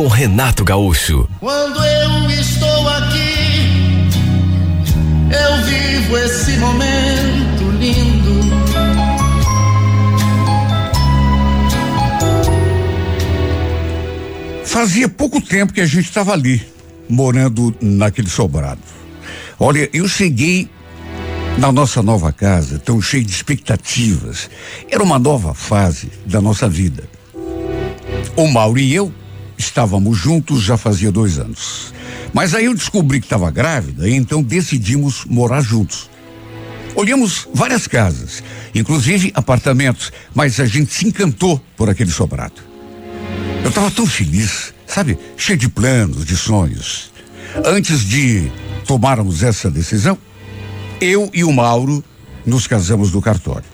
com Renato Gaúcho. Quando eu estou aqui, eu vivo esse momento lindo. Fazia pouco tempo que a gente estava ali, morando naquele sobrado. Olha, eu cheguei na nossa nova casa, tão cheio de expectativas. Era uma nova fase da nossa vida. O Mauro e eu estávamos juntos já fazia dois anos. Mas aí eu descobri que estava grávida e então decidimos morar juntos. Olhamos várias casas, inclusive apartamentos, mas a gente se encantou por aquele sobrado. Eu estava tão feliz, sabe? Cheio de planos, de sonhos. Antes de tomarmos essa decisão, eu e o Mauro nos casamos no cartório.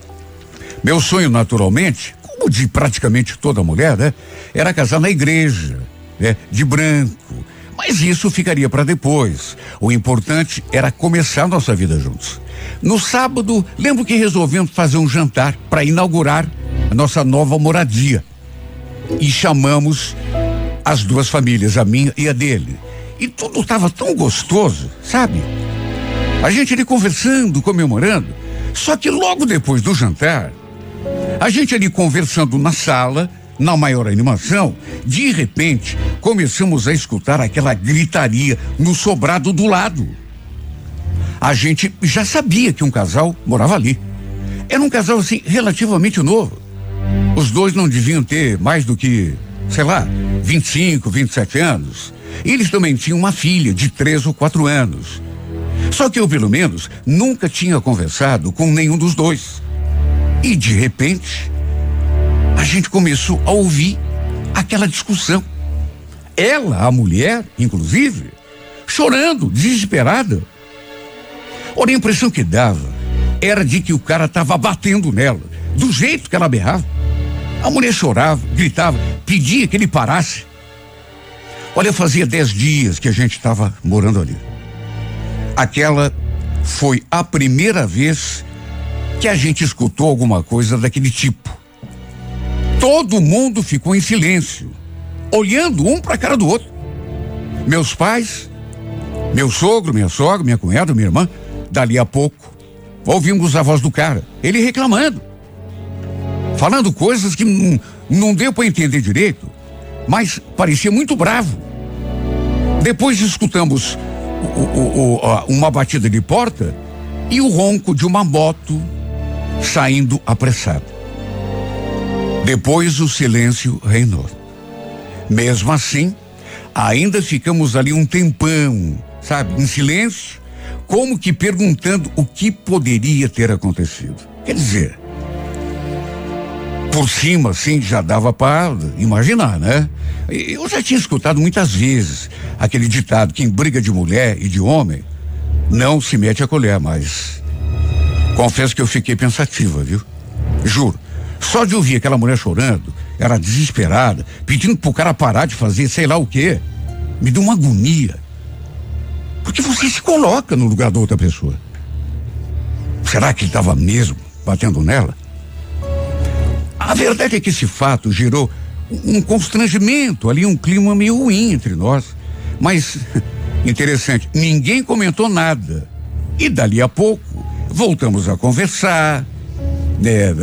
Meu sonho, naturalmente, como de praticamente toda mulher, né? Era casar na igreja, né? De branco. Mas isso ficaria para depois. O importante era começar nossa vida juntos. No sábado, lembro que resolvemos fazer um jantar para inaugurar a nossa nova moradia. E chamamos as duas famílias, a minha e a dele. E tudo estava tão gostoso, sabe? A gente ali conversando, comemorando. Só que logo depois do jantar, a gente ali conversando na sala, na maior animação, de repente começamos a escutar aquela gritaria no sobrado do lado. A gente já sabia que um casal morava ali. Era um casal assim relativamente novo. Os dois não deviam ter mais do que, sei lá, 25, 27 anos. Eles também tinham uma filha de três ou quatro anos. Só que eu, pelo menos, nunca tinha conversado com nenhum dos dois. E de repente, a gente começou a ouvir aquela discussão. Ela, a mulher, inclusive, chorando, desesperada. Ora, a impressão que dava era de que o cara estava batendo nela, do jeito que ela berrava. A mulher chorava, gritava, pedia que ele parasse. Olha, fazia dez dias que a gente estava morando ali. Aquela foi a primeira vez que a gente escutou alguma coisa daquele tipo. Todo mundo ficou em silêncio, olhando um para a cara do outro. Meus pais, meu sogro, minha sogra, minha cunhada, minha irmã, dali a pouco, ouvimos a voz do cara, ele reclamando, falando coisas que não, não deu para entender direito, mas parecia muito bravo. Depois escutamos o, o, o, uma batida de porta e o ronco de uma moto saindo apressado. Depois o silêncio reinou. Mesmo assim, ainda ficamos ali um tempão, sabe, em silêncio, como que perguntando o que poderia ter acontecido. Quer dizer, por cima, assim, já dava para imaginar, né? Eu já tinha escutado muitas vezes aquele ditado que em briga de mulher e de homem não se mete a colher, mas confesso que eu fiquei pensativa, viu? Juro. Só de ouvir aquela mulher chorando, era desesperada, pedindo pro cara parar de fazer sei lá o quê, me deu uma agonia. Porque você se coloca no lugar da outra pessoa. Será que ele estava mesmo batendo nela? A verdade é que esse fato gerou um constrangimento ali, um clima meio ruim entre nós. Mas, interessante, ninguém comentou nada. E dali a pouco, voltamos a conversar, né,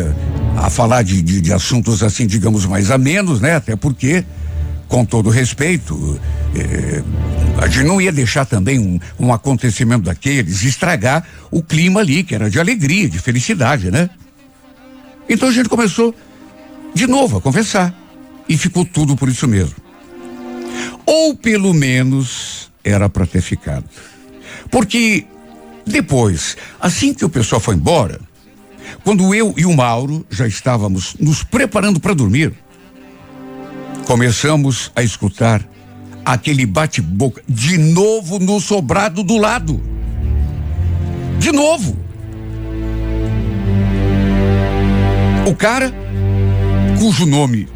a falar de, de, de assuntos assim, digamos, mais a menos, né? Até porque, com todo respeito, eh, a gente não ia deixar também um, um acontecimento daqueles estragar o clima ali, que era de alegria, de felicidade, né? Então a gente começou de novo a conversar. E ficou tudo por isso mesmo. Ou pelo menos era para ter ficado. Porque depois, assim que o pessoal foi embora, quando eu e o Mauro já estávamos nos preparando para dormir, começamos a escutar aquele bate-boca de novo no sobrado do lado. De novo. O cara, cujo nome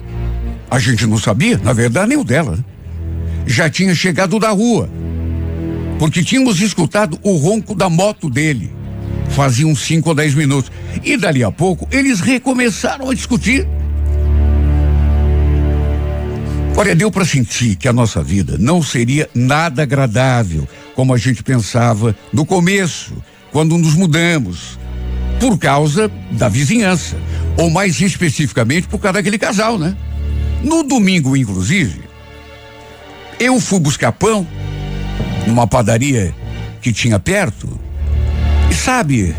a gente não sabia, na verdade, nem o dela, já tinha chegado da rua, porque tínhamos escutado o ronco da moto dele. Faziam cinco ou dez minutos. E dali a pouco eles recomeçaram a discutir. Olha, deu para sentir que a nossa vida não seria nada agradável, como a gente pensava no começo, quando nos mudamos, por causa da vizinhança, ou mais especificamente por causa daquele casal, né? No domingo, inclusive, eu fui buscar pão numa padaria que tinha perto. E sabe,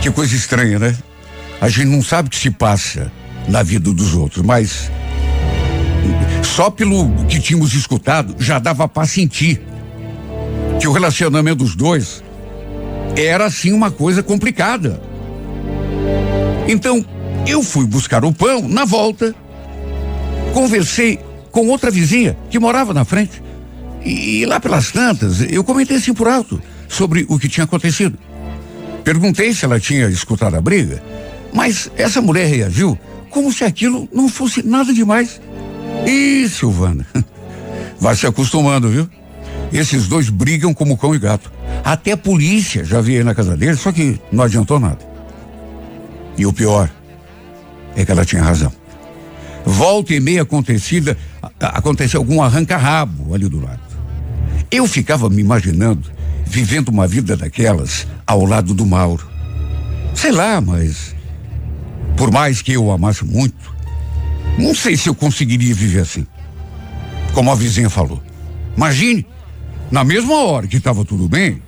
que coisa estranha, né? A gente não sabe o que se passa na vida dos outros, mas só pelo que tínhamos escutado já dava para sentir que o relacionamento dos dois era assim uma coisa complicada. Então, eu fui buscar o pão na volta. Conversei com outra vizinha que morava na frente. E, e lá pelas tantas, eu comentei assim por alto sobre o que tinha acontecido. Perguntei se ela tinha escutado a briga, mas essa mulher reagiu como se aquilo não fosse nada demais. Ih, Silvana, vai se acostumando, viu? Esses dois brigam como cão e gato. Até a polícia já veio na casa dele, só que não adiantou nada. E o pior é que ela tinha razão. Volta e meia acontecida, aconteceu algum arranca-rabo ali do lado. Eu ficava me imaginando vivendo uma vida daquelas ao lado do Mauro. Sei lá, mas por mais que eu o amasse muito, não sei se eu conseguiria viver assim. Como a vizinha falou. Imagine, na mesma hora que estava tudo bem,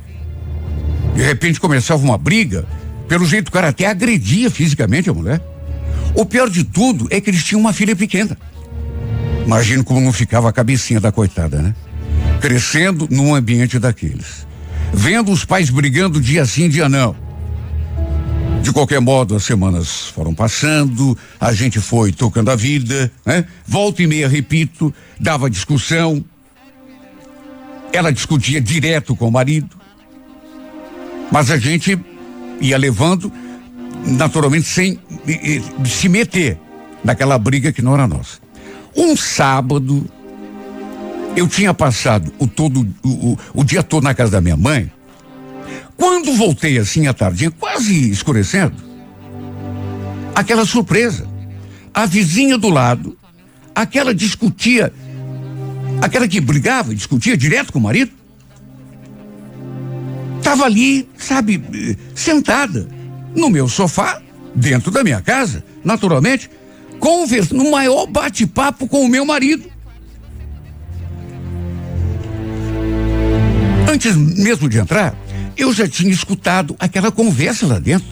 de repente começava uma briga, pelo jeito o cara até agredia fisicamente a mulher. O pior de tudo é que eles tinham uma filha pequena. Imagino como não ficava a cabecinha da coitada, né? Crescendo num ambiente daqueles. Vendo os pais brigando dia sim, dia não. De qualquer modo, as semanas foram passando, a gente foi tocando a vida, né? Volta e meia, repito, dava discussão. Ela discutia direto com o marido. Mas a gente ia levando, naturalmente, sem se meter naquela briga que não era nossa. Um sábado, eu tinha passado o todo o, o, o dia todo na casa da minha mãe quando voltei assim à tarde, quase escurecendo, aquela surpresa. A vizinha do lado, aquela discutia, aquela que brigava, discutia direto com o marido, estava ali, sabe, sentada no meu sofá, dentro da minha casa, naturalmente, conversando, no maior bate-papo com o meu marido. Antes mesmo de entrar, eu já tinha escutado aquela conversa lá dentro.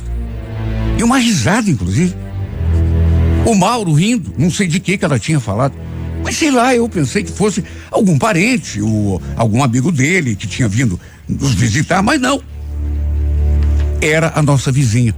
E uma risada, inclusive. O Mauro rindo, não sei de que que ela tinha falado. Mas sei lá, eu pensei que fosse algum parente ou algum amigo dele que tinha vindo nos visitar, mas não. Era a nossa vizinha.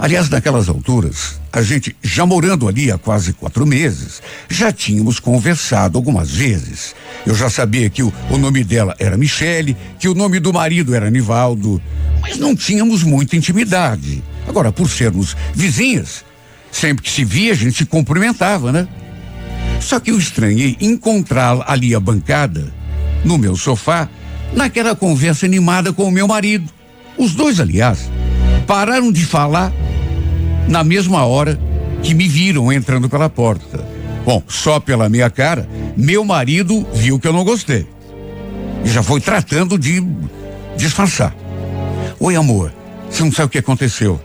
Aliás, naquelas alturas, a gente já morando ali há quase quatro meses, já tínhamos conversado algumas vezes. Eu já sabia que o, o nome dela era Michele, que o nome do marido era Nivaldo, mas não tínhamos muita intimidade. Agora, por sermos vizinhas, sempre que se via, a gente se cumprimentava, né? Só que eu estranhei encontrá-la ali à bancada, no meu sofá, naquela conversa animada com o meu marido. Os dois, aliás, pararam de falar na mesma hora que me viram entrando pela porta. Bom, só pela minha cara, meu marido viu que eu não gostei. E já foi tratando de disfarçar. Oi, amor, você não sabe o que aconteceu.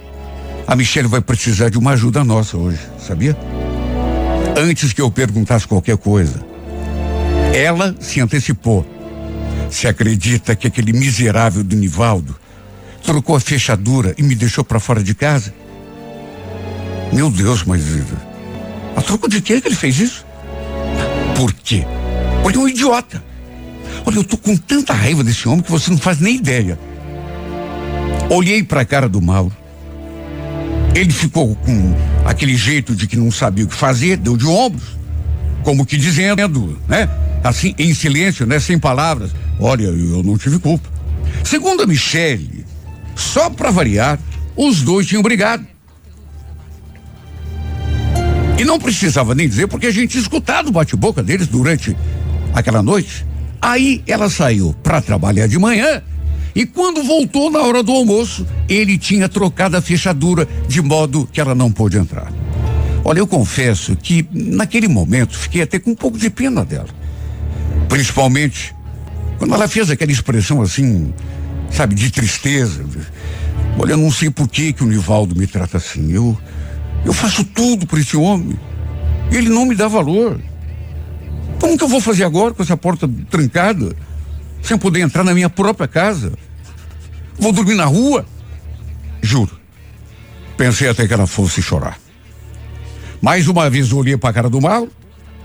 A Michelle vai precisar de uma ajuda nossa hoje, sabia? Antes que eu perguntasse qualquer coisa, ela se antecipou. Se acredita que aquele miserável do Nivaldo trocou a fechadura e me deixou para fora de casa? Meu Deus, mas a troco de quê que ele fez isso? Por quê? Porque é um idiota. Olha, eu tô com tanta raiva desse homem que você não faz nem ideia. Olhei para a cara do Mauro. Ele ficou com aquele jeito de que não sabia o que fazer, deu de ombros, como que dizendo, né? assim, em silêncio, né? Sem palavras. Olha, eu não tive culpa. Segundo a Michele, só para variar, os dois tinham brigado. E não precisava nem dizer porque a gente escutado o bate-boca deles durante aquela noite. Aí ela saiu para trabalhar de manhã e quando voltou na hora do almoço, ele tinha trocado a fechadura de modo que ela não pôde entrar. Olha, eu confesso que naquele momento fiquei até com um pouco de pena dela. Principalmente quando ela fez aquela expressão assim, sabe, de tristeza. Olha, eu não sei por que que o Nivaldo me trata assim. Eu eu faço tudo por esse homem. Ele não me dá valor. Como que eu vou fazer agora com essa porta trancada? Sem poder entrar na minha própria casa? Vou dormir na rua? Juro. Pensei até que ela fosse chorar. Mais uma vez olhei para a cara do mal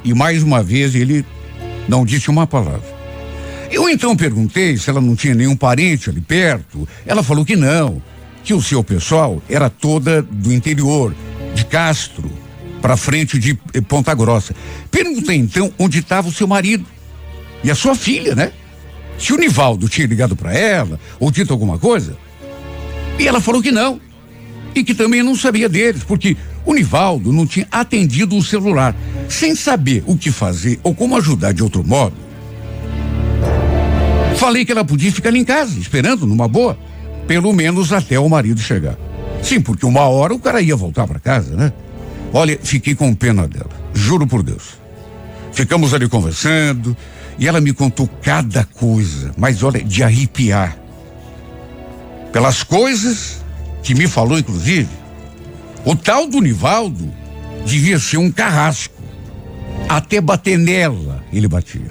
e mais uma vez ele não disse uma palavra. Eu então perguntei se ela não tinha nenhum parente ali perto. Ela falou que não, que o seu pessoal era toda do interior de Castro para frente de eh, Ponta Grossa. Perguntei então onde estava o seu marido e a sua filha, né? Se o Nivaldo tinha ligado para ela ou dito alguma coisa. E ela falou que não. E que também não sabia deles, porque o Nivaldo não tinha atendido o celular. Sem saber o que fazer ou como ajudar de outro modo. Falei que ela podia ficar em casa, esperando numa boa, pelo menos até o marido chegar. Sim, porque uma hora o cara ia voltar para casa, né? Olha, fiquei com pena dela, juro por Deus. Ficamos ali conversando e ela me contou cada coisa, mas olha, de arrepiar. Pelas coisas que me falou, inclusive, o tal do Nivaldo devia ser um carrasco. Até bater nela ele batia.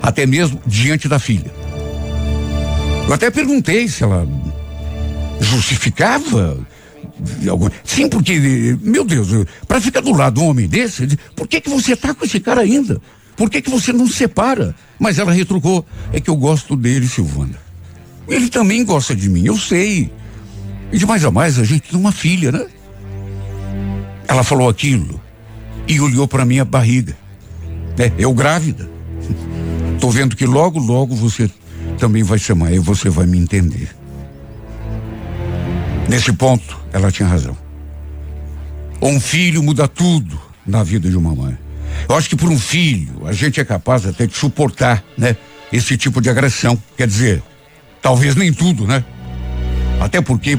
Até mesmo diante da filha. Eu até perguntei se ela justificava Sim, porque, meu Deus, para ficar do lado de um homem desse, por que que você tá com esse cara ainda? Por que que você não se separa? Mas ela retrucou, é que eu gosto dele, Silvana. Ele também gosta de mim, eu sei. E de mais a mais, a gente tem uma filha, né? Ela falou aquilo e olhou para minha barriga. É, eu grávida. Tô vendo que logo, logo você também vai ser mãe e você vai me entender. Nesse ponto, ela tinha razão. Um filho muda tudo na vida de uma mãe. Eu acho que por um filho a gente é capaz até de suportar, né? Esse tipo de agressão. Quer dizer, talvez nem tudo, né? Até porque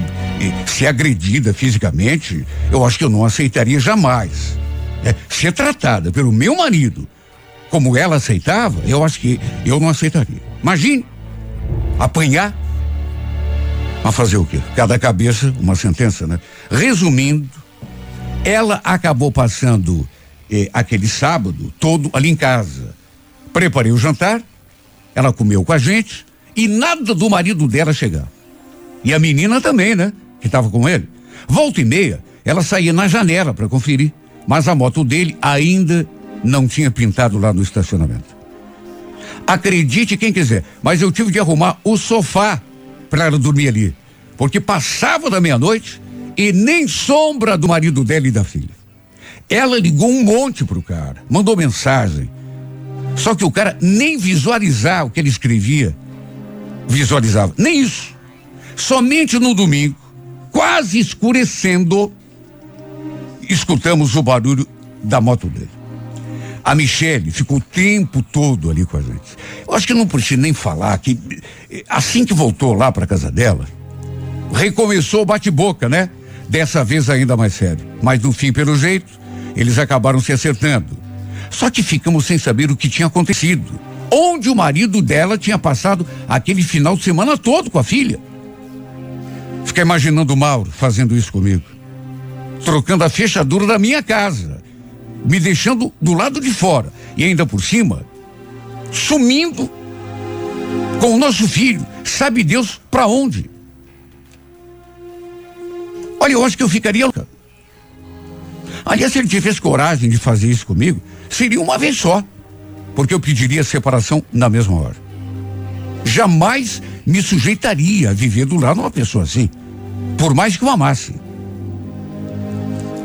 se agredida fisicamente, eu acho que eu não aceitaria jamais. É, ser tratada pelo meu marido como ela aceitava, eu acho que eu não aceitaria. Imagine apanhar mas fazer o quê? Cada cabeça, uma sentença, né? Resumindo, ela acabou passando eh, aquele sábado todo ali em casa. Preparei o jantar, ela comeu com a gente e nada do marido dela chegar. E a menina também, né? Que estava com ele. Volta e meia, ela saía na janela para conferir, mas a moto dele ainda não tinha pintado lá no estacionamento. Acredite quem quiser, mas eu tive de arrumar o sofá para ela dormir ali. Porque passava da meia-noite e nem sombra do marido dela e da filha. Ela ligou um monte pro cara, mandou mensagem. Só que o cara nem visualizar o que ele escrevia, visualizava. Nem isso. Somente no domingo, quase escurecendo, escutamos o barulho da moto dele. A Michele ficou o tempo todo ali com a gente. Eu acho que não preciso nem falar que assim que voltou lá para casa dela, recomeçou o bate-boca, né? Dessa vez ainda mais sério. Mas no fim, pelo jeito, eles acabaram se acertando. Só que ficamos sem saber o que tinha acontecido. Onde o marido dela tinha passado aquele final de semana todo com a filha. Fiquei imaginando o Mauro fazendo isso comigo. Trocando a fechadura da minha casa. Me deixando do lado de fora. E ainda por cima, sumindo com o nosso filho. Sabe Deus para onde? Olha, eu acho que eu ficaria louca. Aliás, se ele tivesse coragem de fazer isso comigo, seria uma vez só. Porque eu pediria separação na mesma hora. Jamais me sujeitaria a viver do lado de uma pessoa assim. Por mais que eu amasse.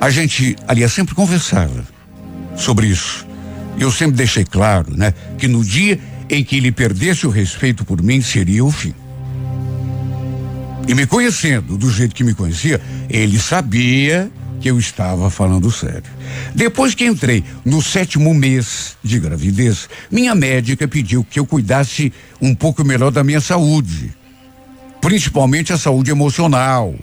A gente, aliás, sempre conversava sobre isso. Eu sempre deixei claro, né, que no dia em que ele perdesse o respeito por mim seria o fim. E me conhecendo do jeito que me conhecia, ele sabia que eu estava falando sério. Depois que entrei no sétimo mês de gravidez, minha médica pediu que eu cuidasse um pouco melhor da minha saúde, principalmente a saúde emocional.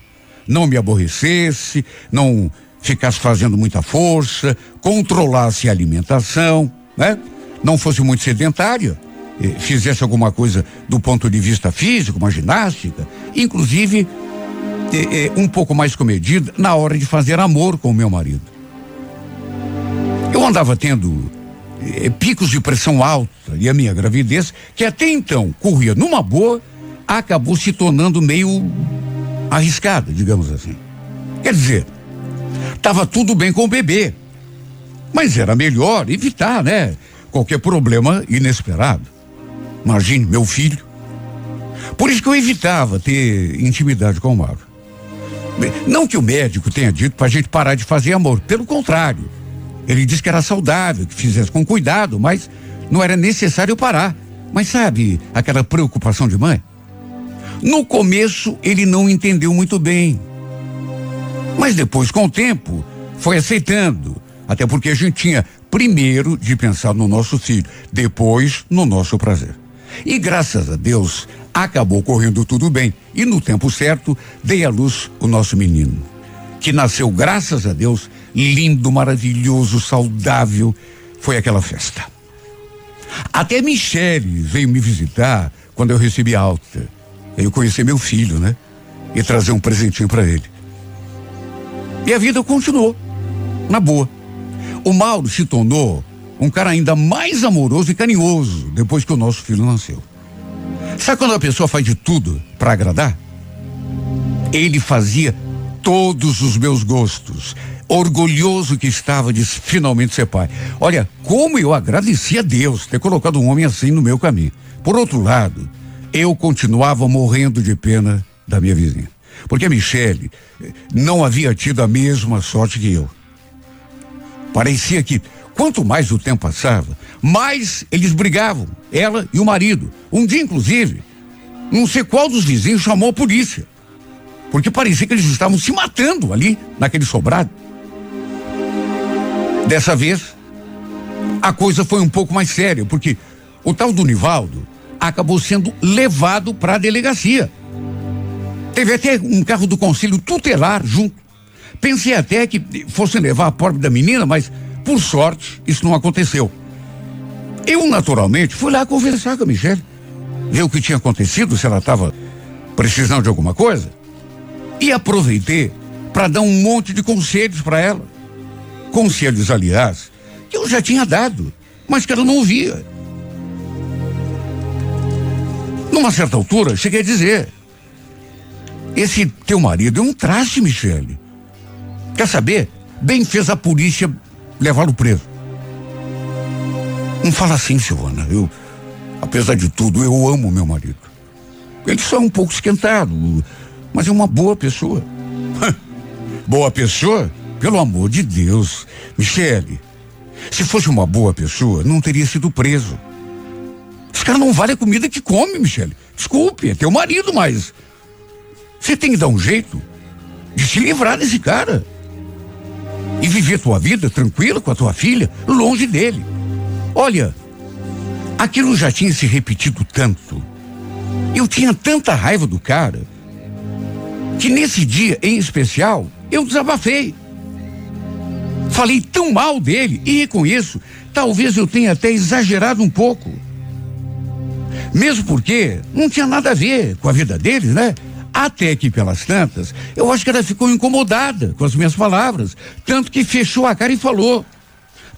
Não me aborrecesse, não ficasse fazendo muita força, controlasse a alimentação, né? Não fosse muito sedentária, eh, fizesse alguma coisa do ponto de vista físico, uma ginástica, inclusive eh, eh, um pouco mais comedida na hora de fazer amor com o meu marido. Eu andava tendo picos de pressão alta e a minha gravidez, que até então corria numa boa, acabou se tornando meio arriscada, digamos assim. Quer dizer, Tava tudo bem com o bebê. Mas era melhor evitar, né? Qualquer problema inesperado. Imagine, meu filho. Por isso que eu evitava ter intimidade com o Mauro. Não que o médico tenha dito pra gente parar de fazer amor, pelo contrário. Ele disse que era saudável, que fizesse com cuidado, mas não era necessário parar. Mas sabe aquela preocupação de mãe? No começo ele não entendeu muito bem. Mas depois, com o tempo, foi aceitando. Até porque a gente tinha primeiro de pensar no nosso filho, depois no nosso prazer. E graças a Deus, acabou correndo tudo bem. E no tempo certo, dei à luz o nosso menino. Que nasceu, graças a Deus, lindo, maravilhoso, saudável. Foi aquela festa. Até Michele veio me visitar quando eu recebi alta. Eu conheci meu filho, né? E trazer um presentinho para ele. E a vida continuou, na boa. O Mauro se tornou um cara ainda mais amoroso e carinhoso depois que o nosso filho nasceu. Sabe quando a pessoa faz de tudo para agradar? Ele fazia todos os meus gostos. Orgulhoso que estava de finalmente ser pai. Olha, como eu agradeci a Deus ter colocado um homem assim no meu caminho. Por outro lado, eu continuava morrendo de pena da minha vizinha. Porque a Michele não havia tido a mesma sorte que eu. Parecia que quanto mais o tempo passava, mais eles brigavam, ela e o marido. Um dia, inclusive, não sei qual dos vizinhos chamou a polícia. Porque parecia que eles estavam se matando ali, naquele sobrado. Dessa vez, a coisa foi um pouco mais séria, porque o tal do Nivaldo acabou sendo levado para a delegacia. Teve até um carro do conselho tutelar junto. Pensei até que fossem levar a pobre da menina, mas por sorte isso não aconteceu. Eu naturalmente fui lá conversar com a Michelle, ver o que tinha acontecido, se ela estava precisando de alguma coisa, e aproveitei para dar um monte de conselhos para ela. Conselhos, aliás, que eu já tinha dado, mas que ela não ouvia. Numa certa altura, cheguei a dizer: esse teu marido é um traste, Michele. Quer saber? Bem fez a polícia levá-lo preso. Não fala assim, Silvana. Eu, apesar de tudo, eu amo meu marido. Ele só é um pouco esquentado, mas é uma boa pessoa. boa pessoa? Pelo amor de Deus. Michele, se fosse uma boa pessoa, não teria sido preso. Esse cara não vale a comida que come, Michele. Desculpe, é teu marido, mas você tem que dar um jeito de se livrar desse cara. E viver tua vida tranquila com a tua filha, longe dele. Olha, aquilo já tinha se repetido tanto. Eu tinha tanta raiva do cara que nesse dia em especial eu desabafei. Falei tão mal dele e reconheço, talvez eu tenha até exagerado um pouco. Mesmo porque não tinha nada a ver com a vida deles, né? Até que pelas tantas, eu acho que ela ficou incomodada com as minhas palavras, tanto que fechou a cara e falou: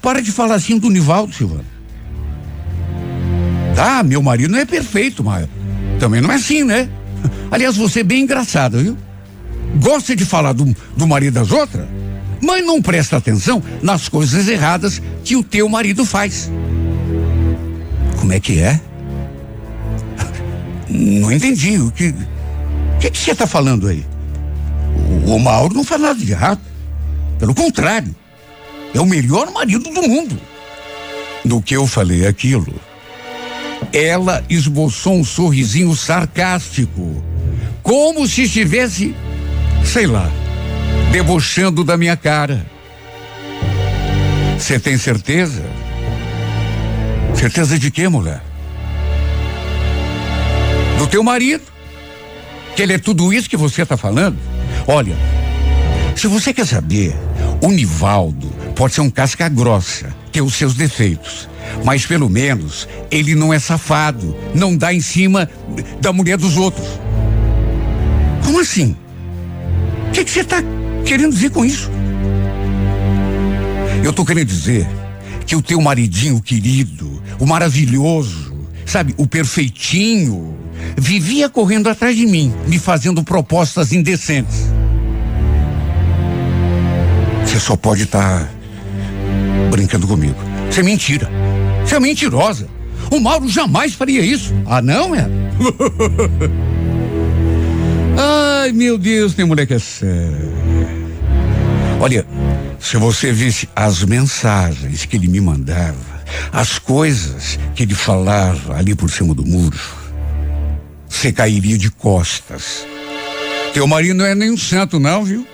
Para de falar assim do Nivaldo, Silvana. Tá, meu marido não é perfeito, mas também não é assim, né? Aliás, você é bem engraçado, viu? Gosta de falar do, do marido das outras, mas não presta atenção nas coisas erradas que o teu marido faz. Como é que é? Não entendi o que que você está falando aí? O, o Mauro não faz nada de errado. Pelo contrário, é o melhor marido do mundo. no que eu falei aquilo, ela esboçou um sorrisinho sarcástico, como se estivesse, sei lá, debochando da minha cara. Você tem certeza? Certeza de quê, mulher? Do teu marido? Que ele é tudo isso que você está falando? Olha, se você quer saber, o Nivaldo pode ser um casca grossa, ter os seus defeitos. Mas pelo menos ele não é safado, não dá em cima da mulher dos outros. Como assim? O que você está querendo dizer com isso? Eu estou querendo dizer que o teu maridinho querido, o maravilhoso, sabe, o perfeitinho, vivia correndo atrás de mim, me fazendo propostas indecentes. Você só pode estar tá brincando comigo. Isso é mentira. Você é mentirosa. O Mauro jamais faria isso. Ah, não, é? Ai, meu Deus, tem mulher que é séria. Olha, se você visse as mensagens que ele me mandava, as coisas que ele falava ali por cima do muro, você cairia de costas. Teu marido não é nem um santo, não, viu?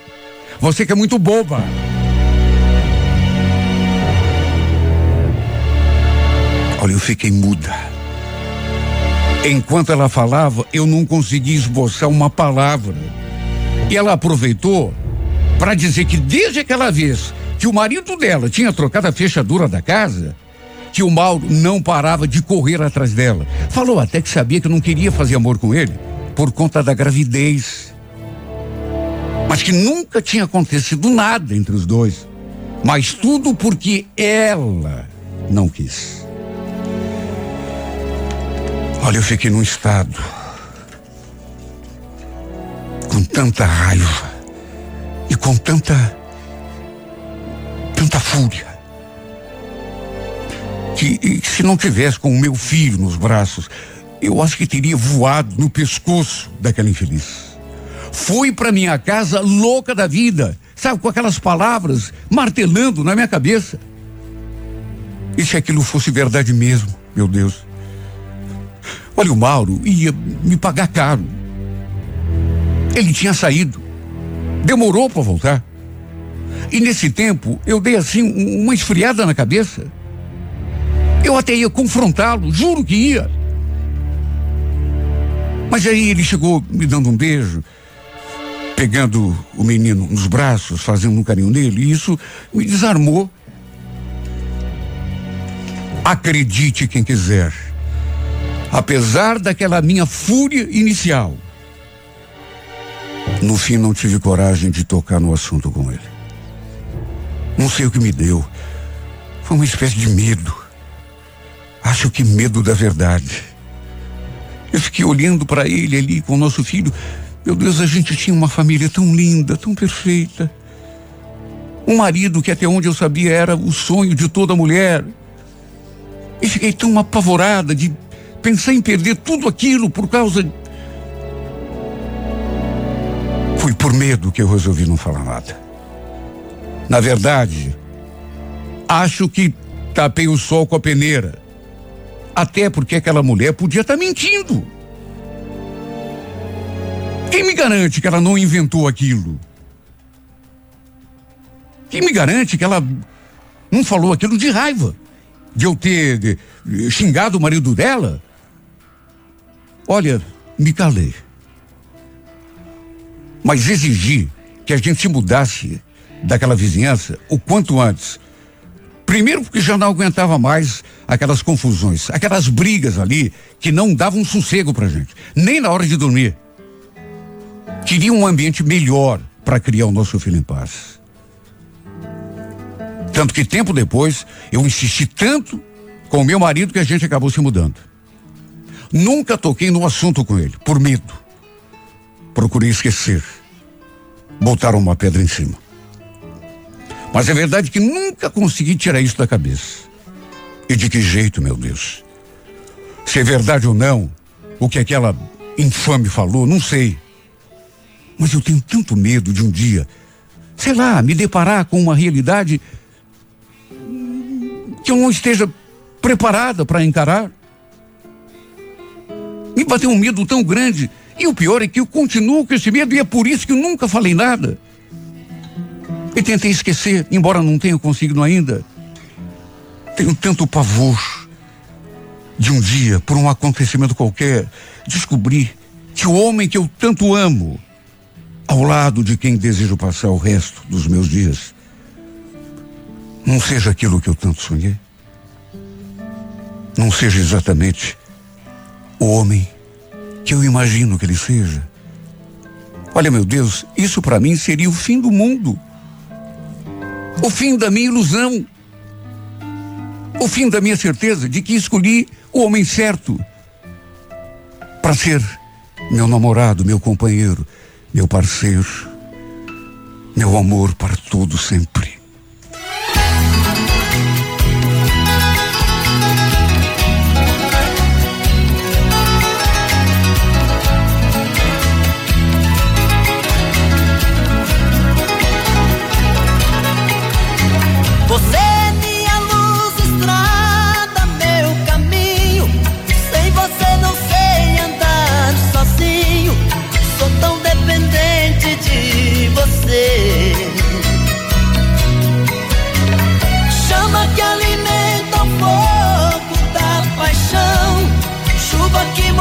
Você que é muito boba. Olha, eu fiquei muda. Enquanto ela falava, eu não consegui esboçar uma palavra. E ela aproveitou para dizer que desde aquela vez que o marido dela tinha trocado a fechadura da casa, que o Mauro não parava de correr atrás dela. Falou até que sabia que não queria fazer amor com ele por conta da gravidez. Mas que nunca tinha acontecido nada entre os dois. Mas tudo porque ela não quis. Olha, eu fiquei num estado com tanta raiva e com tanta tanta fúria que se não tivesse com o meu filho nos braços, eu acho que teria voado no pescoço daquela infeliz. Fui para minha casa louca da vida, sabe, com aquelas palavras martelando na minha cabeça. E se aquilo fosse verdade mesmo, meu Deus? Olha, o Mauro ia me pagar caro. Ele tinha saído. Demorou para voltar. E nesse tempo, eu dei assim uma esfriada na cabeça. Eu até ia confrontá-lo, juro que ia. Mas aí ele chegou me dando um beijo, pegando o menino nos braços, fazendo um carinho nele, e isso me desarmou. Acredite quem quiser apesar daquela minha fúria inicial. No fim, não tive coragem de tocar no assunto com ele. Não sei o que me deu. Foi uma espécie de medo. Acho que medo da verdade. Eu fiquei olhando para ele ali com o nosso filho. Meu Deus, a gente tinha uma família tão linda, tão perfeita. Um marido que até onde eu sabia era o sonho de toda mulher. E fiquei tão apavorada de Pensei em perder tudo aquilo por causa. Foi por medo que eu resolvi não falar nada. Na verdade, acho que tapei o sol com a peneira. Até porque aquela mulher podia estar tá mentindo. Quem me garante que ela não inventou aquilo? Quem me garante que ela não falou aquilo de raiva? De eu ter xingado o marido dela? Olha, me calei. Mas exigi que a gente se mudasse daquela vizinhança o quanto antes. Primeiro porque já não aguentava mais aquelas confusões, aquelas brigas ali que não davam sossego pra gente, nem na hora de dormir. Queria um ambiente melhor para criar o nosso filho em paz. Tanto que tempo depois eu insisti tanto com o meu marido que a gente acabou se mudando. Nunca toquei no assunto com ele, por medo. Procurei esquecer. Botaram uma pedra em cima. Mas é verdade que nunca consegui tirar isso da cabeça. E de que jeito, meu Deus? Se é verdade ou não, o que aquela infame falou, não sei. Mas eu tenho tanto medo de um dia, sei lá, me deparar com uma realidade que eu não esteja preparada para encarar. Me bateu um medo tão grande. E o pior é que eu continuo com esse medo e é por isso que eu nunca falei nada. E tentei esquecer, embora não tenha conseguido ainda. Tenho tanto pavor de um dia, por um acontecimento qualquer, descobrir que o homem que eu tanto amo, ao lado de quem desejo passar o resto dos meus dias, não seja aquilo que eu tanto sonhei. Não seja exatamente o homem que eu imagino que ele seja. Olha, meu Deus, isso para mim seria o fim do mundo. O fim da minha ilusão. O fim da minha certeza de que escolhi o homem certo para ser meu namorado, meu companheiro, meu parceiro, meu amor para todo sempre.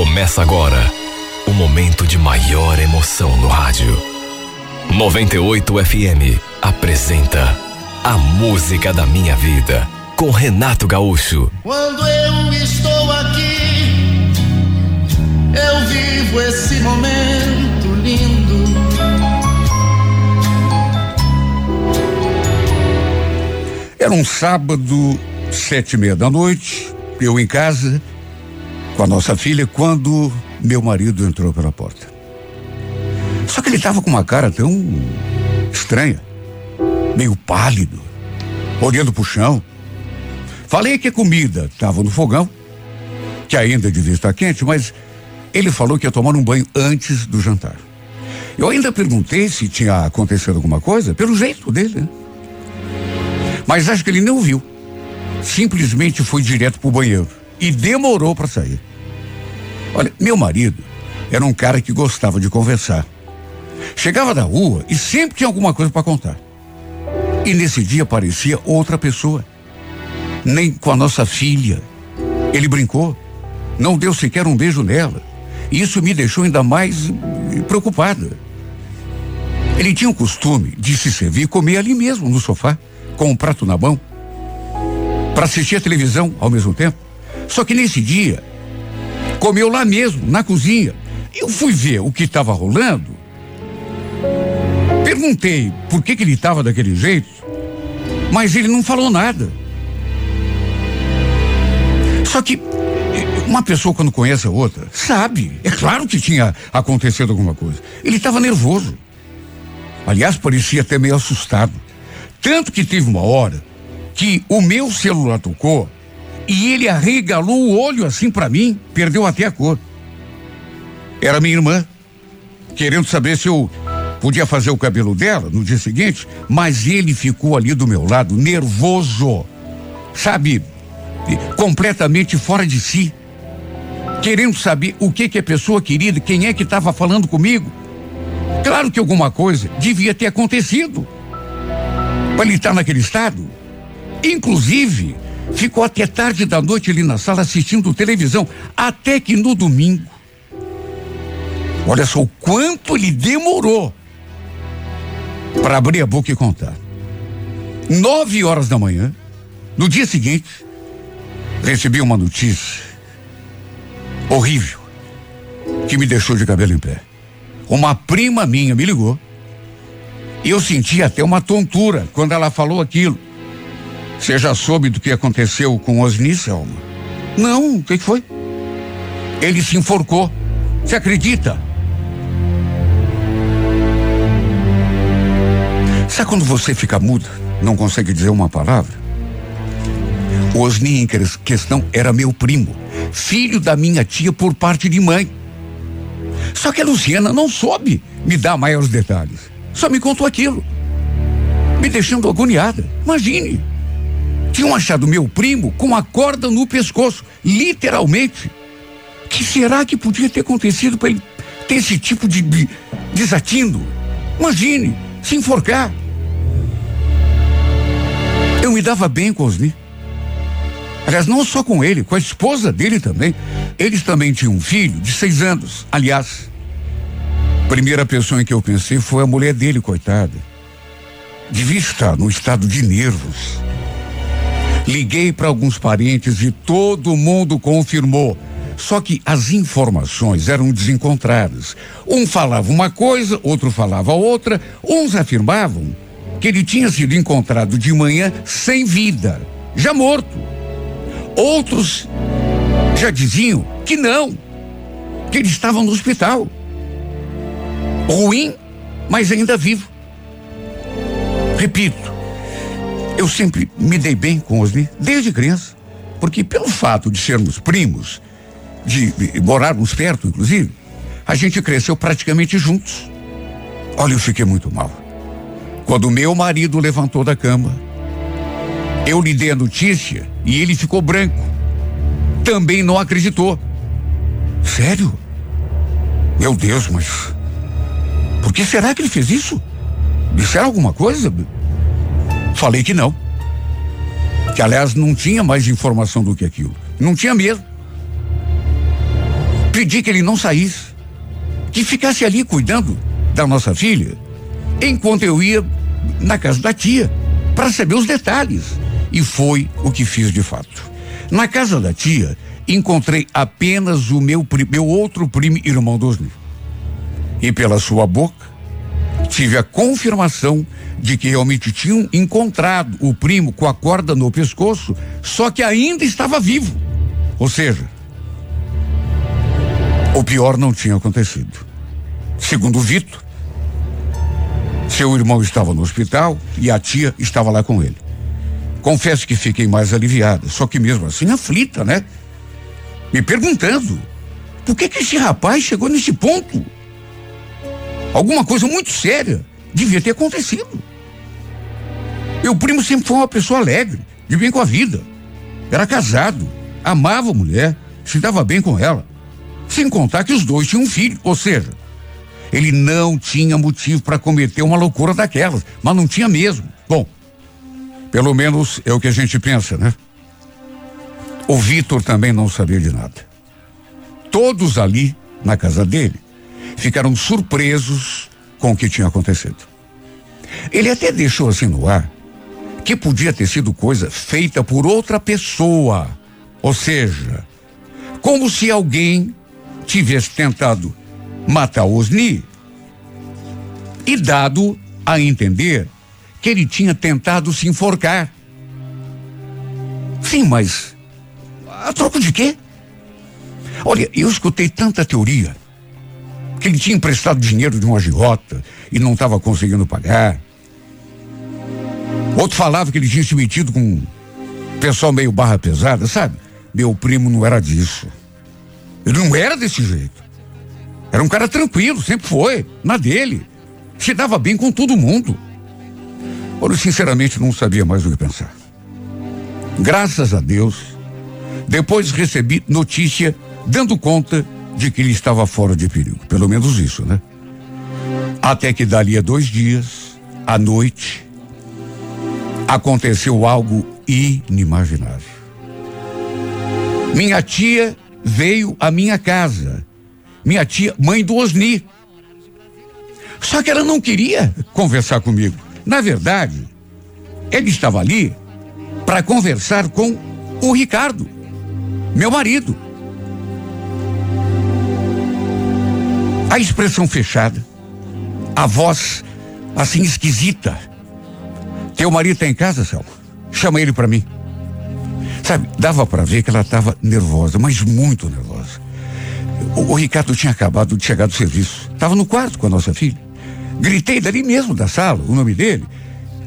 Começa agora o momento de maior emoção no rádio. 98 FM apresenta A Música da Minha Vida com Renato Gaúcho. Quando eu estou aqui, eu vivo esse momento lindo. Era um sábado, sete e meia da noite, eu em casa, com a nossa filha, quando meu marido entrou pela porta. Só que ele estava com uma cara tão estranha, meio pálido, olhando para o chão. Falei que a comida estava no fogão, que ainda devia estar quente, mas ele falou que ia tomar um banho antes do jantar. Eu ainda perguntei se tinha acontecido alguma coisa, pelo jeito dele, né? Mas acho que ele não viu. Simplesmente foi direto pro banheiro e demorou para sair. Olha, meu marido era um cara que gostava de conversar. Chegava da rua e sempre tinha alguma coisa para contar. E nesse dia parecia outra pessoa. Nem com a nossa filha. Ele brincou, não deu sequer um beijo nela. E isso me deixou ainda mais preocupada. Ele tinha o costume de se servir e comer ali mesmo, no sofá com um prato na mão para assistir a televisão ao mesmo tempo. Só que nesse dia, comeu lá mesmo, na cozinha. Eu fui ver o que estava rolando. Perguntei por que, que ele estava daquele jeito, mas ele não falou nada. Só que uma pessoa quando conhece a outra, sabe. É claro que tinha acontecido alguma coisa. Ele estava nervoso. Aliás, parecia até meio assustado. Tanto que teve uma hora que o meu celular tocou e ele arregalou o olho assim para mim, perdeu até a cor. Era minha irmã, querendo saber se eu podia fazer o cabelo dela no dia seguinte, mas ele ficou ali do meu lado, nervoso, sabe, completamente fora de si, querendo saber o que que a pessoa querida, quem é que estava falando comigo. Claro que alguma coisa devia ter acontecido para ele estar naquele estado. Inclusive, ficou até tarde da noite ali na sala assistindo televisão, até que no domingo. Olha só o quanto ele demorou para abrir a boca e contar. Nove horas da manhã, no dia seguinte, recebi uma notícia horrível que me deixou de cabelo em pé. Uma prima minha me ligou e eu senti até uma tontura quando ela falou aquilo. Você já soube do que aconteceu com Osni, Selma? Não, o que, que foi? Ele se enforcou. Você acredita? Sabe quando você fica muda, não consegue dizer uma palavra? O Osni em questão era meu primo, filho da minha tia por parte de mãe. Só que a Luciana não soube me dar maiores detalhes. Só me contou aquilo. Me deixando agoniada. Imagine. Tinham achado meu primo com a corda no pescoço, literalmente. O que será que podia ter acontecido para ele ter esse tipo de, de desatino? Imagine, se enforcar. Eu me dava bem com Osni. Aliás, não só com ele, com a esposa dele também. Eles também tinham um filho de seis anos. Aliás, primeira pessoa em que eu pensei foi a mulher dele, coitada. Devia estar no estado de nervos. Liguei para alguns parentes e todo mundo confirmou. Só que as informações eram desencontradas. Um falava uma coisa, outro falava outra. Uns afirmavam que ele tinha sido encontrado de manhã sem vida, já morto. Outros já diziam que não, que ele estava no hospital ruim, mas ainda vivo. Repito, eu sempre me dei bem com Osni, desde criança, porque pelo fato de sermos primos, de, morarmos perto, inclusive, a gente cresceu praticamente juntos. Olha, eu fiquei muito mal. Quando meu marido levantou da cama, eu lhe dei a notícia e ele ficou branco. Também não acreditou. Sério? Meu Deus, mas por que será que ele fez isso? Disseram alguma coisa? Falei que não. Que aliás não tinha mais informação do que aquilo. Não tinha mesmo. Pedi que ele não saísse, que ficasse ali cuidando da nossa filha, enquanto eu ia na casa da tia para saber os detalhes. E foi o que fiz de fato. Na casa da tia, encontrei apenas o meu, meu outro primo irmão Dosni. E pela sua boca, tive a confirmação de que realmente tinham encontrado o primo com a corda no pescoço, só que ainda estava vivo. Ou seja, o pior não tinha acontecido. Segundo Vitor, seu irmão estava no hospital e a tia estava lá com ele. Confesso que fiquei mais aliviada, só que mesmo assim aflita, né? Me perguntando, por que que esse rapaz chegou nesse ponto? Alguma coisa muito séria devia ter acontecido. Meu primo sempre foi uma pessoa alegre, de bem com a vida. Era casado, amava a mulher, se dava bem com ela. Sem contar que os dois tinham um filho, ou seja, ele não tinha motivo para cometer uma loucura daquelas, mas não tinha mesmo. Bom, pelo menos é o que a gente pensa, né? O Vitor também não sabia de nada. Todos ali, na casa dele, ficaram surpresos com o que tinha acontecido. Ele até deixou assim no ar que podia ter sido coisa feita por outra pessoa. Ou seja, como se alguém tivesse tentado matar Osni e dado a entender que ele tinha tentado se enforcar. Sim, mas a troco de quê? Olha, eu escutei tanta teoria que ele tinha emprestado dinheiro de um agiota e não estava conseguindo pagar. Outro falava que ele tinha se metido com um pessoal meio barra pesada, sabe? Meu primo não era disso. Ele não era desse jeito. Era um cara tranquilo, sempre foi, na dele. Se dava bem com todo mundo. Eu sinceramente não sabia mais o que pensar. Graças a Deus, depois recebi notícia dando conta de que ele estava fora de perigo. Pelo menos isso, né? Até que dali a dois dias, à noite, aconteceu algo inimaginável. Minha tia veio à minha casa. Minha tia, mãe do Osni. Só que ela não queria conversar comigo. Na verdade, ele estava ali para conversar com o Ricardo, meu marido. A expressão fechada, a voz assim esquisita. Teu marido está em casa, Selma? Chama ele para mim. Sabe, dava para ver que ela estava nervosa, mas muito nervosa. O, o, Ricardo tinha acabado de chegar do serviço. Estava no quarto com a nossa filha. Gritei dali mesmo da sala, o nome dele.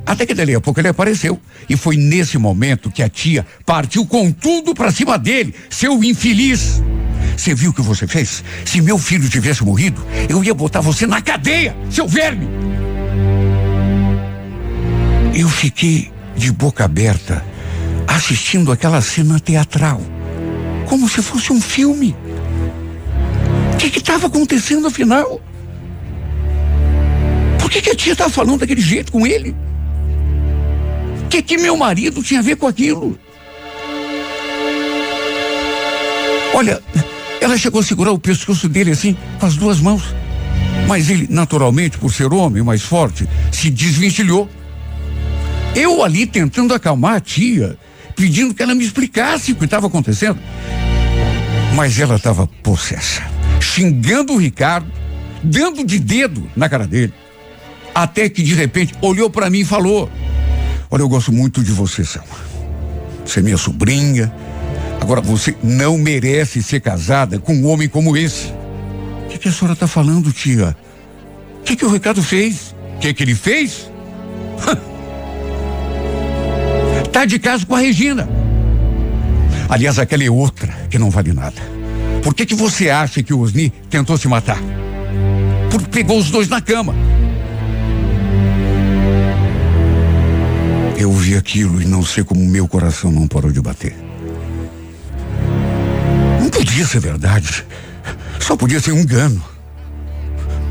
Até que dali a pouco ele apareceu. E foi nesse momento que a tia partiu com tudo para cima dele, seu infeliz. Você viu o que você fez? Se meu filho tivesse morrido, eu ia botar você na cadeia, seu verme! Eu fiquei de boca aberta, assistindo aquela cena teatral, como se fosse um filme. O que estava acontecendo afinal? Por que, que a tia estava falando daquele jeito com ele? O que, que meu marido tinha a ver com aquilo? Olha, ela chegou a segurar o pescoço dele assim, com as duas mãos. Mas ele, naturalmente, por ser homem mais forte, se desvencilhou. Eu ali tentando acalmar a tia, pedindo que ela me explicasse o que estava acontecendo. Mas ela estava possessa, xingando o Ricardo, dando de dedo na cara dele. Até que de repente olhou para mim e falou: Olha, eu gosto muito de você, Selma. Você é minha sobrinha. Agora você não merece ser casada com um homem como esse. O que, que, a senhora está falando, tia? O que, que o Ricardo fez? O que, que ele fez? Tá de caso com a Regina. Aliás, aquela é outra que não vale nada. Por que que você acha que o Osni tentou se matar? Porque pegou os dois na cama. Eu vi aquilo e não sei como meu coração não parou de bater. Podia ser verdade. Só podia ser um engano.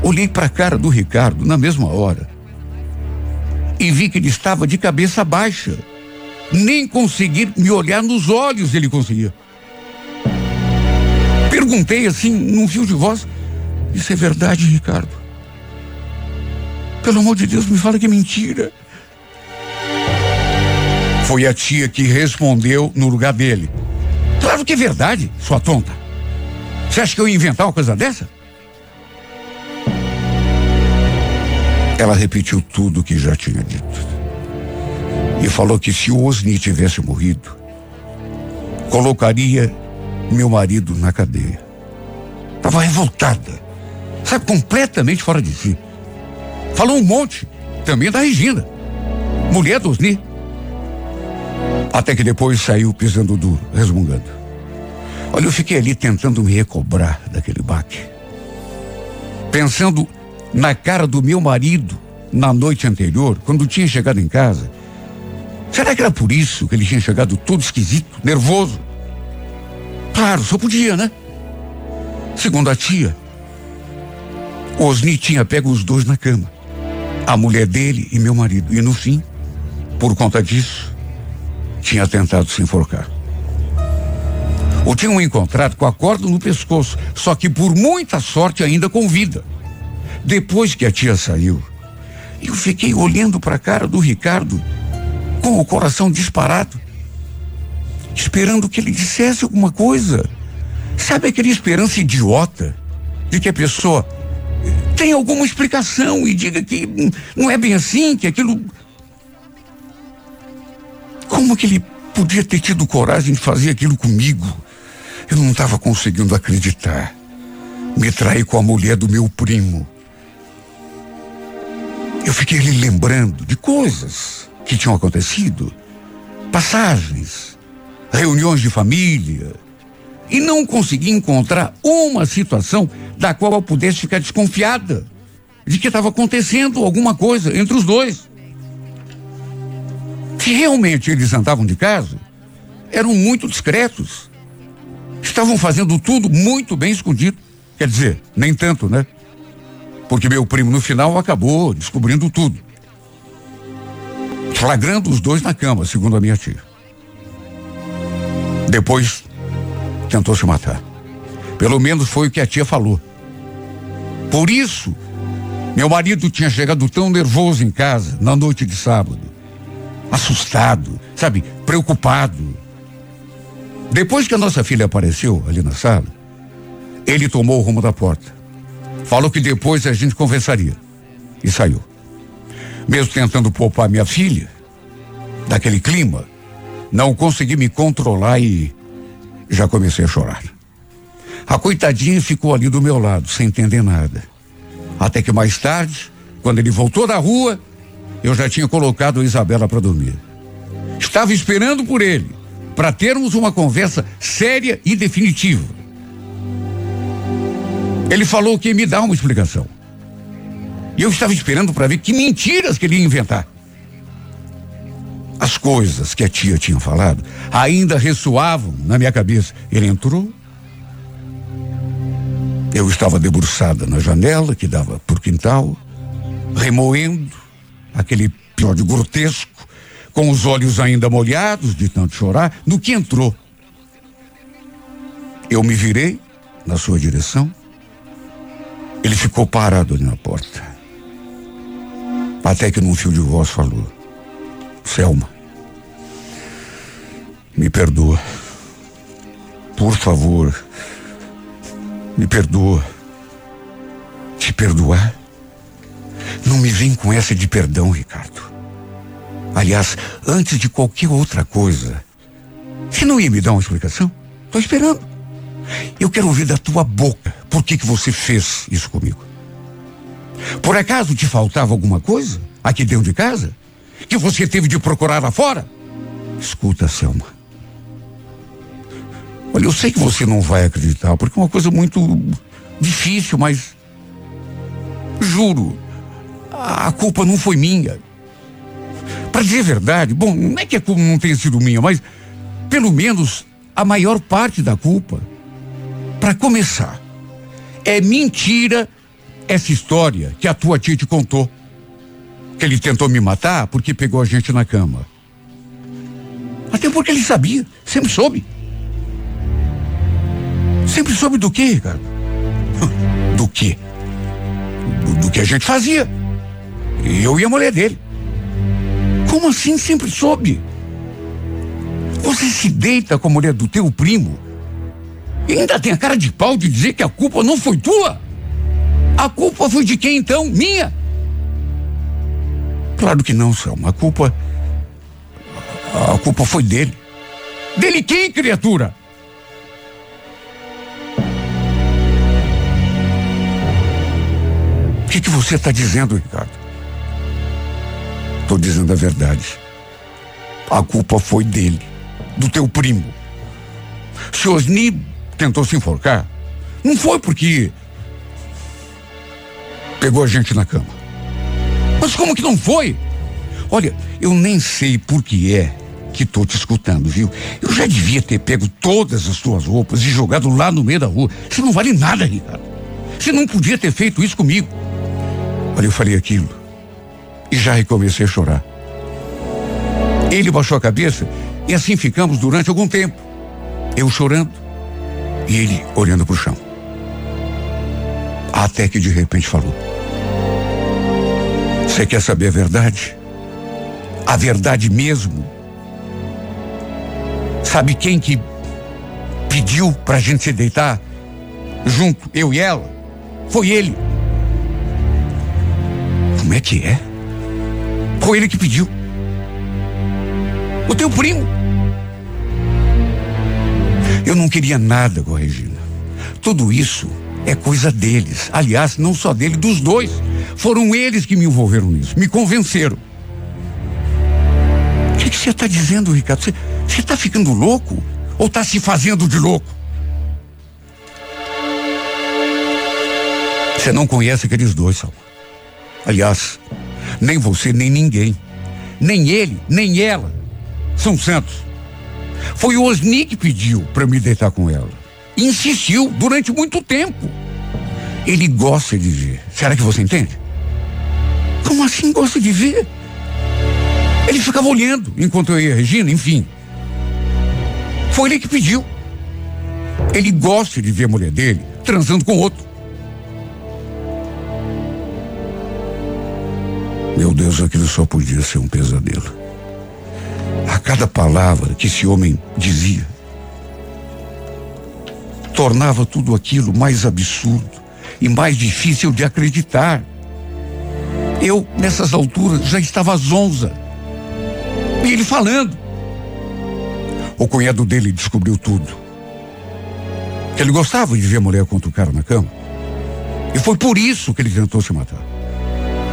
Olhei para a cara do Ricardo na mesma hora e vi que ele estava de cabeça baixa nem conseguir me olhar nos olhos ele conseguia. Perguntei assim, num fio de voz. Isso é verdade, Ricardo? Pelo amor de Deus, me fala que é mentira. Foi a tia que respondeu no lugar dele. Claro que é verdade, sua tonta. Você acha que eu ia inventar uma coisa dessa? Ela repetiu tudo o que já tinha dito. E falou que se o Osni tivesse morrido, colocaria meu marido na cadeia. Estava revoltada, sabe, completamente fora de si. Falou um monte, também da Regina, mulher do Osni. Até que depois saiu pisando duro, resmungando. Olha, eu fiquei ali tentando me recobrar daquele baque. Pensando na cara do meu marido na noite anterior, quando tinha chegado em casa. Será que era por isso que ele tinha chegado todo esquisito, nervoso? Claro, só podia, né? Segundo a tia, Osni tinha pego os dois na cama. A mulher dele e meu marido. E no fim, por conta disso, tinha tentado se enforcar. O tinham encontrado com a corda no pescoço, só que por muita sorte ainda com vida. Depois que a tia saiu, eu fiquei olhando para a cara do Ricardo com o coração disparado, esperando que ele dissesse alguma coisa. Sabe aquela esperança idiota de que a pessoa tem alguma explicação e diga que não é bem assim, que aquilo. Como que ele podia ter tido coragem de fazer aquilo comigo? Eu não estava conseguindo acreditar. Me trair com a mulher do meu primo. Eu fiquei ali lembrando de coisas que tinham acontecido, passagens, reuniões de família, e não consegui encontrar uma situação da qual eu pudesse ficar desconfiada de que estava acontecendo alguma coisa entre os dois. Se realmente eles andavam de casa, eram muito discretos. Estavam fazendo tudo muito bem escondido. Quer dizer, nem tanto, né? Porque meu primo no final acabou descobrindo tudo. Flagrando os dois na cama, segundo a minha tia. Depois tentou se matar. Pelo menos foi o que a tia falou. Por isso, meu marido tinha chegado tão nervoso em casa na noite de sábado. Assustado, sabe, preocupado. Depois que a nossa filha apareceu ali na sala, ele tomou o rumo da porta. Falou que depois a gente conversaria. E saiu. Mesmo tentando poupar minha filha, daquele clima, não consegui me controlar e já comecei a chorar. A coitadinha ficou ali do meu lado, sem entender nada. Até que mais tarde, quando ele voltou da rua, eu já tinha colocado a Isabela para dormir. Estava esperando por ele, para termos uma conversa séria e definitiva. Ele falou que ia me dar uma explicação. E eu estava esperando para ver que mentiras que ele ia inventar. As coisas que a tia tinha falado ainda ressoavam na minha cabeça. Ele entrou. Eu estava debruçada na janela que dava por quintal, remoendo aquele episódio grotesco, com os olhos ainda molhados de tanto chorar, no que entrou. Eu me virei na sua direção. Ele ficou parado ali na porta. Até que num fio de voz falou: Selma, me perdoa. Por favor, me perdoa. Te perdoar? Não me vem com essa de perdão, Ricardo. Aliás, antes de qualquer outra coisa, você não ia me dar uma explicação? Estou esperando. Eu quero ouvir da tua boca por que, que você fez isso comigo. Por acaso te faltava alguma coisa aqui dentro de casa? Que você teve de procurar lá fora? Escuta, Selma. Olha, eu sei que você não vai acreditar, porque é uma coisa muito difícil, mas. Juro, a culpa não foi minha. Para dizer a verdade, bom, não é que a culpa não tenha sido minha, mas pelo menos a maior parte da culpa, para começar, é mentira essa história que a tua tia te contou. Que ele tentou me matar porque pegou a gente na cama. Até porque ele sabia, sempre soube. Sempre soube do quê, Ricardo? Do quê? Do, do que a gente fazia. Eu e a mulher dele. Como assim sempre soube? Você se deita com a mulher do teu primo e ainda tem a cara de pau de dizer que a culpa não foi tua? A culpa foi de quem então? Minha? Claro que não, Selma. A culpa. A culpa foi dele. Dele quem, criatura? O que, que você está dizendo, Ricardo? Estou dizendo a verdade. A culpa foi dele, do teu primo. Se Osni tentou se enforcar, não foi porque pegou a gente na cama. Mas como que não foi? Olha, eu nem sei por que é que tô te escutando, viu? Eu já devia ter pego todas as tuas roupas e jogado lá no meio da rua. Isso não vale nada, Ricardo. Você não podia ter feito isso comigo. Olha, eu falei aquilo e já recomecei a chorar. Ele baixou a cabeça e assim ficamos durante algum tempo. Eu chorando e ele olhando para o chão. Até que de repente falou: Você quer saber a verdade? A verdade mesmo? Sabe quem que pediu pra gente se deitar junto, eu e ela? Foi ele. Como é que é? Foi ele que pediu. O teu primo. Eu não queria nada com a Regina. Tudo isso é coisa deles. Aliás, não só dele, dos dois. Foram eles que me envolveram nisso, me convenceram. O que você está dizendo, Ricardo? Você está ficando louco? Ou está se fazendo de louco? Você não conhece aqueles dois, Salma. Aliás, nem você, nem ninguém. Nem ele, nem ela. São santos. Foi o Osni que pediu para me deitar com ela. Insistiu durante muito tempo. Ele gosta de ver. Será que você entende? Como assim gosta de ver? Ele ficava olhando enquanto eu ia Regina, enfim. Foi ele que pediu. Ele gosta de ver a mulher dele transando com outro. Meu Deus, aquilo só podia ser um pesadelo. A cada palavra que esse homem dizia, tornava tudo aquilo mais absurdo e mais difícil de acreditar. Eu, nessas alturas, já estava zonza. E ele falando. O cunhado dele descobriu tudo. Ele gostava de ver a mulher contra o cara na cama. E foi por isso que ele tentou se matar.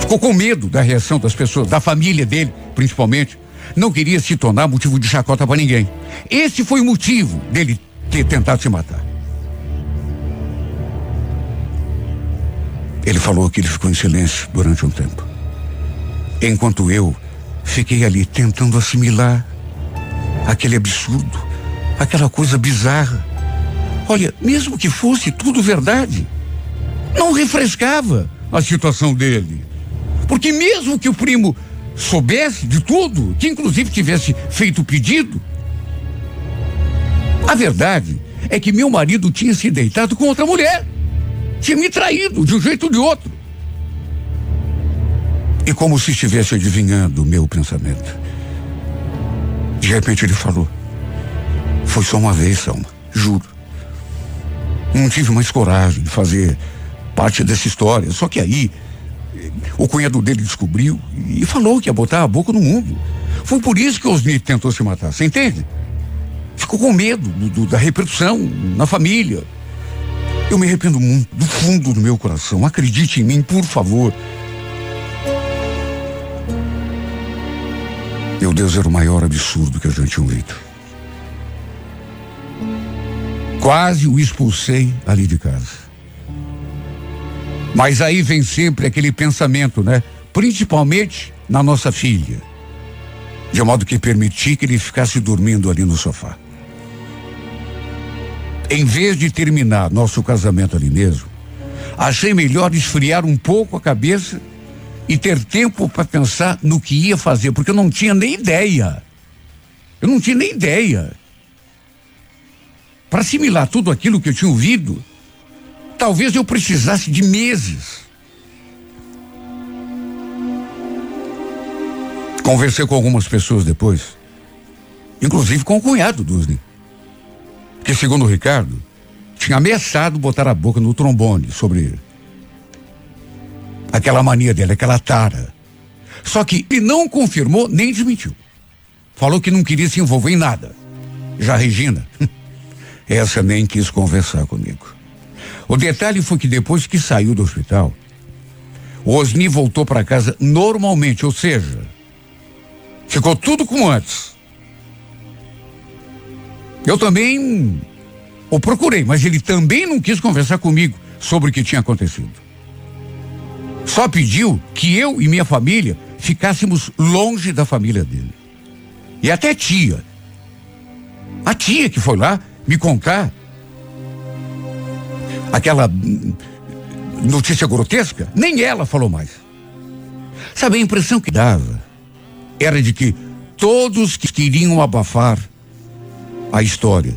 Ficou com medo da reação das pessoas, da família dele, principalmente. Não queria se tornar motivo de chacota para ninguém. Esse foi o motivo dele ter tentado se matar. Ele falou que ele ficou em silêncio durante um tempo. Enquanto eu fiquei ali tentando assimilar aquele absurdo, aquela coisa bizarra. Olha, mesmo que fosse tudo verdade, não refrescava a situação dele. Porque mesmo que o primo soubesse de tudo, que inclusive tivesse feito o pedido, a verdade é que meu marido tinha se deitado com outra mulher. Tinha me traído de um jeito ou de outro. E como se estivesse adivinhando o meu pensamento. De repente ele falou: Foi só uma vez, Salma, juro. Não tive mais coragem de fazer parte dessa história. Só que aí, o cunhado dele descobriu e falou que ia botar a boca no mundo. Foi por isso que Osni tentou se matar, você entende? Ficou com medo do, do, da repercussão na família. Eu me arrependo muito, do fundo do meu coração. Acredite em mim, por favor. Meu Deus, era o maior absurdo que eu já tinha ouvido. Quase o expulsei ali de casa. Mas aí vem sempre aquele pensamento, né? Principalmente na nossa filha. De modo que permiti que ele ficasse dormindo ali no sofá. Em vez de terminar nosso casamento ali mesmo, achei melhor esfriar um pouco a cabeça e ter tempo para pensar no que ia fazer, porque eu não tinha nem ideia. Eu não tinha nem ideia. para assimilar tudo aquilo que eu tinha ouvido, talvez eu precisasse de meses. Conversei com algumas pessoas depois, inclusive com o cunhado do que segundo o Ricardo, tinha ameaçado botar a boca no trombone sobre aquela mania dele, aquela tara. Só que ele não confirmou nem desmentiu. Falou que não queria se envolver em nada. Já Regina, essa nem quis conversar comigo. O detalhe foi que depois que saiu do hospital, o Osni voltou para casa normalmente, ou seja, ficou tudo como antes. Eu também o procurei, mas ele também não quis conversar comigo sobre o que tinha acontecido. Só pediu que eu e minha família ficássemos longe da família dele. E até tia. A tia que foi lá me contar aquela notícia grotesca, nem ela falou mais. Sabe, a impressão que dava era de que todos queriam abafar a história,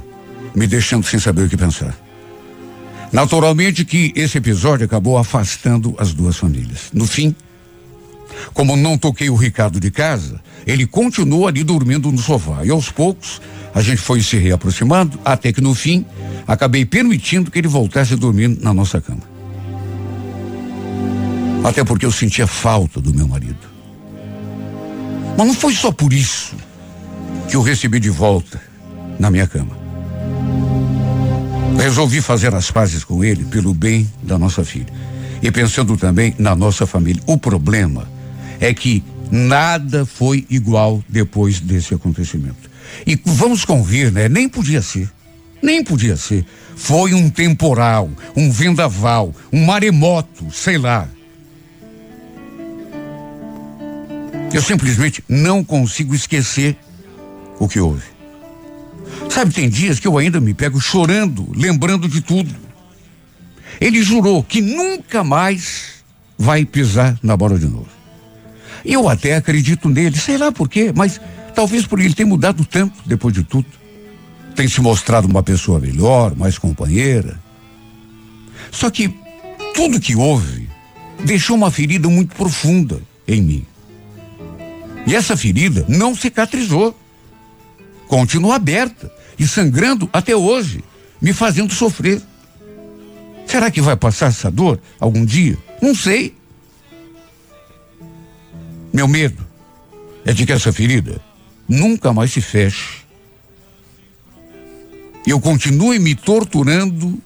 me deixando sem saber o que pensar. Naturalmente que esse episódio acabou afastando as duas famílias. No fim, como não toquei o Ricardo de casa, ele continuou ali dormindo no sofá. E aos poucos, a gente foi se reaproximando, até que no fim, acabei permitindo que ele voltasse a dormir na nossa cama. Até porque eu sentia falta do meu marido. Mas não foi só por isso que eu recebi de volta na minha cama. Resolvi fazer as pazes com ele pelo bem da nossa filha. E pensando também na nossa família. O problema é que nada foi igual depois desse acontecimento. E vamos convir, né? Nem podia ser. Nem podia ser. Foi um temporal, um vendaval, um maremoto, sei lá. Eu simplesmente não consigo esquecer o que houve. Sabe, tem dias que eu ainda me pego chorando, lembrando de tudo. Ele jurou que nunca mais vai pisar na bola de novo. Eu até acredito nele, sei lá por quê, mas talvez por ele ter mudado tanto depois de tudo. Tem se mostrado uma pessoa melhor, mais companheira. Só que tudo que houve deixou uma ferida muito profunda em mim. E essa ferida não cicatrizou. Continua aberta e sangrando até hoje, me fazendo sofrer. Será que vai passar essa dor algum dia? Não sei. Meu medo é de que essa ferida nunca mais se feche. E eu continue me torturando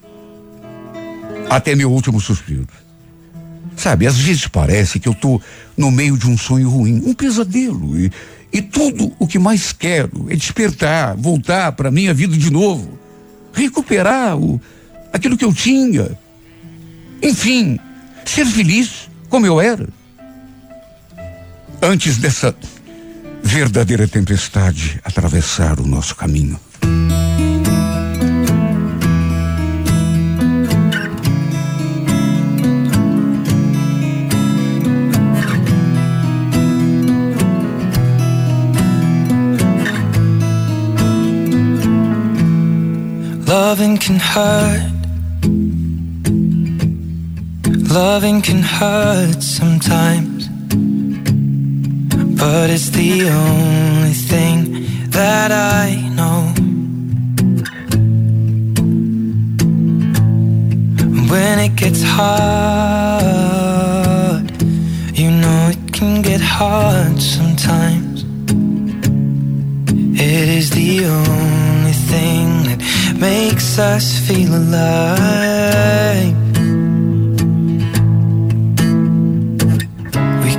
até meu último suspiro. Sabe, às vezes parece que eu estou no meio de um sonho ruim, um pesadelo. E, e tudo o que mais quero é despertar, voltar para a minha vida de novo, recuperar o, aquilo que eu tinha. Enfim, ser feliz como eu era. Antes dessa verdadeira tempestade atravessar o nosso caminho. Loving can hurt. Loving can hurt sometimes. But it's the only thing that I know. When it gets hard, you know it can get hard sometimes. It is the only thing that makes us feel alive.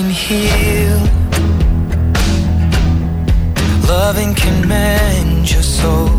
can heal. Loving can mend your soul.